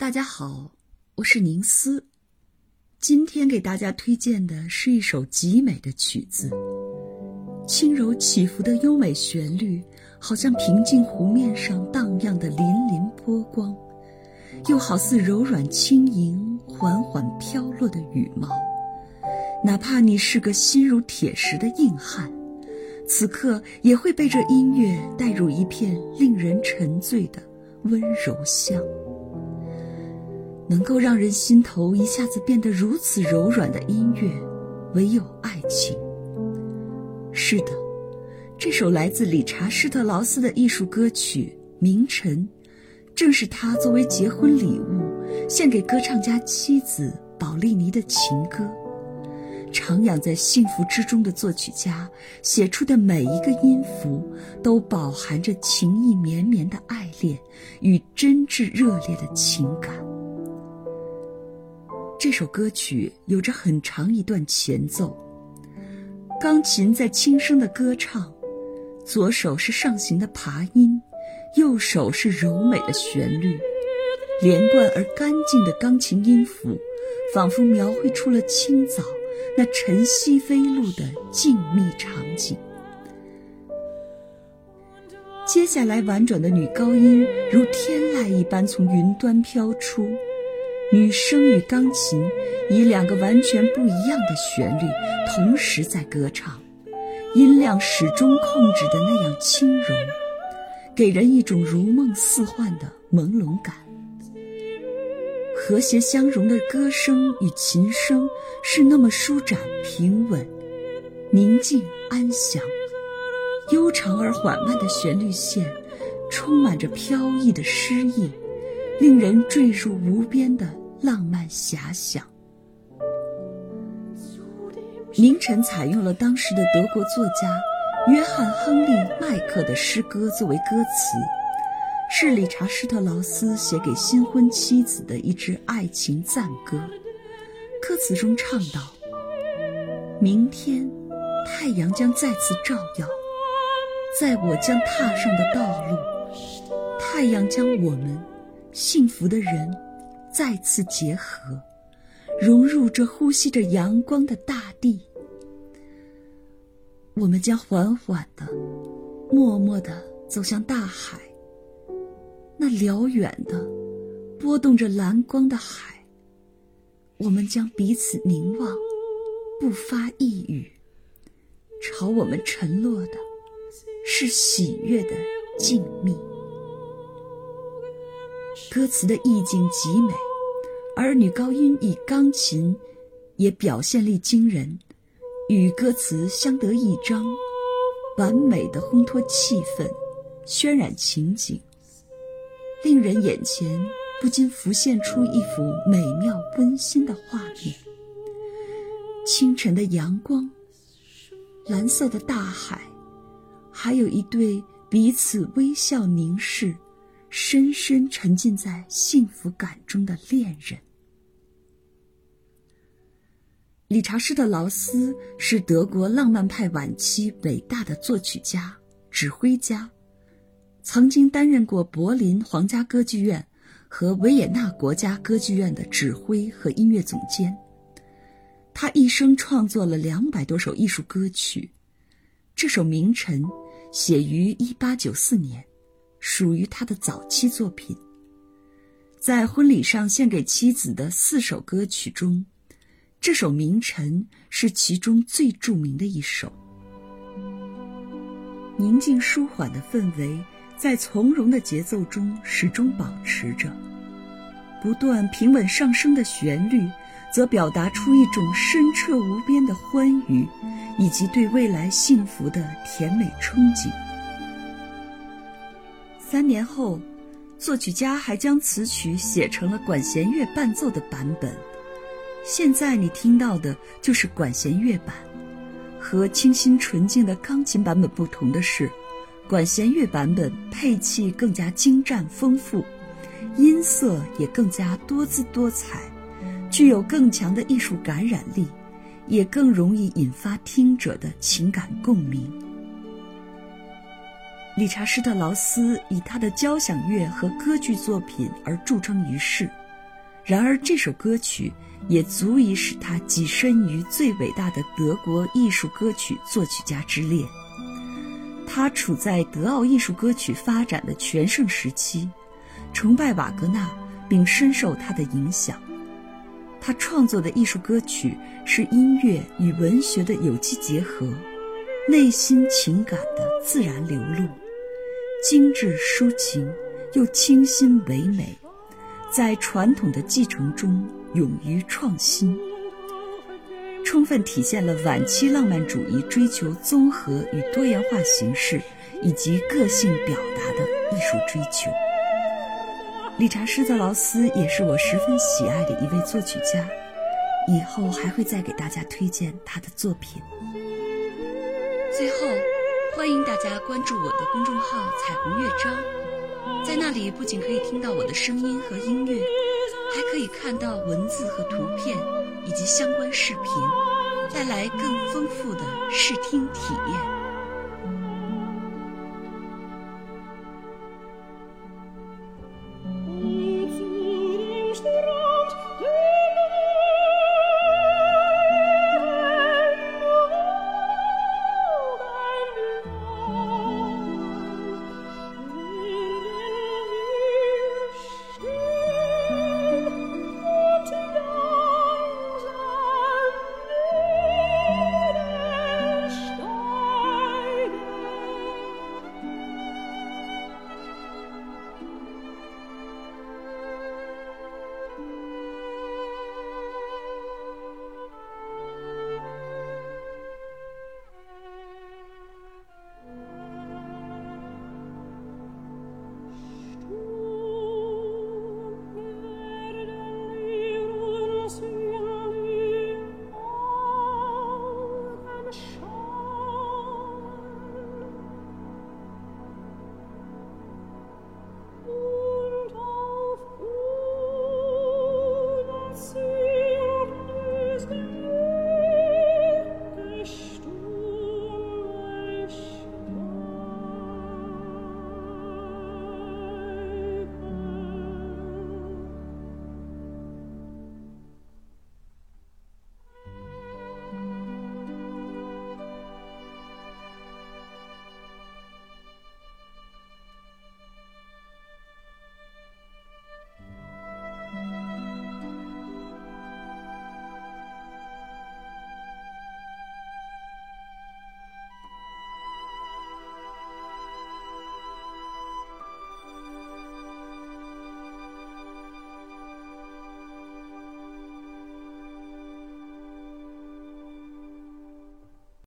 大家好，我是宁思。今天给大家推荐的是一首极美的曲子，轻柔起伏的优美旋律，好像平静湖面上荡漾的粼粼波光，又好似柔软轻盈、缓缓飘落的羽毛。哪怕你是个心如铁石的硬汉，此刻也会被这音乐带入一片令人沉醉的温柔乡。能够让人心头一下子变得如此柔软的音乐，唯有爱情。是的，这首来自理查施特劳斯的艺术歌曲《明晨》，正是他作为结婚礼物献给歌唱家妻子保利尼的情歌。徜徉在幸福之中的作曲家写出的每一个音符，都饱含着情意绵绵的爱恋与真挚热烈的情感。这首歌曲有着很长一段前奏，钢琴在轻声的歌唱，左手是上行的爬音，右手是柔美的旋律，连贯而干净的钢琴音符，仿佛描绘出了清早那晨曦飞露的静谧场景。接下来婉转的女高音如天籁一般从云端飘出。女声与钢琴以两个完全不一样的旋律同时在歌唱，音量始终控制的那样轻柔，给人一种如梦似幻的朦胧感。和谐相融的歌声与琴声是那么舒展平稳、宁静安详，悠长而缓慢的旋律线，充满着飘逸的诗意，令人坠入无边的。浪漫遐想。明晨采用了当时的德国作家约翰·亨利·麦克的诗歌作为歌词，是理查施特劳斯写给新婚妻子的一支爱情赞歌。歌词中唱道：“明天，太阳将再次照耀，在我将踏上的道路，太阳将我们幸福的人。”再次结合，融入这呼吸着阳光的大地。我们将缓缓的、默默的走向大海。那辽远的、波动着蓝光的海。我们将彼此凝望，不发一语。朝我们沉落的，是喜悦的静谧。歌词的意境极美，而女高音以钢琴也表现力惊人，与歌词相得益彰，完美的烘托气氛，渲染情景，令人眼前不禁浮现出一幅美妙温馨的画面：清晨的阳光，蓝色的大海，还有一对彼此微笑凝视。深深沉浸在幸福感中的恋人。理查施特劳斯是德国浪漫派晚期伟大的作曲家、指挥家，曾经担任过柏林皇家歌剧院和维也纳国家歌剧院的指挥和音乐总监。他一生创作了两百多首艺术歌曲，这首《名臣》写于一八九四年。属于他的早期作品，在婚礼上献给妻子的四首歌曲中，这首《名晨》是其中最著名的一首。宁静舒缓的氛围，在从容的节奏中始终保持着；不断平稳上升的旋律，则表达出一种深彻无边的欢愉，以及对未来幸福的甜美憧憬。三年后，作曲家还将词曲写成了管弦乐伴奏的版本。现在你听到的就是管弦乐版。和清新纯净的钢琴版本不同的是，管弦乐版本配器更加精湛丰富，音色也更加多姿多彩，具有更强的艺术感染力，也更容易引发听者的情感共鸣。理查施特劳斯以他的交响乐和歌剧作品而著称于世，然而，这首歌曲也足以使他跻身于最伟大的德国艺术歌曲作曲家之列。他处在德奥艺术歌曲发展的全盛时期，崇拜瓦格纳，并深受他的影响。他创作的艺术歌曲是音乐与文学的有机结合，内心情感的自然流露，精致抒情又清新唯美，在传统的继承中勇于创新，充分体现了晚期浪漫主义追求综合与多元化形式以及个性表达的艺术追求。理查施特劳斯也是我十分喜爱的一位作曲家，以后还会再给大家推荐他的作品。最后，欢迎大家关注我的公众号“彩虹乐章”，在那里不仅可以听到我的声音和音乐，还可以看到文字和图片以及相关视频，带来更丰富的视听体验。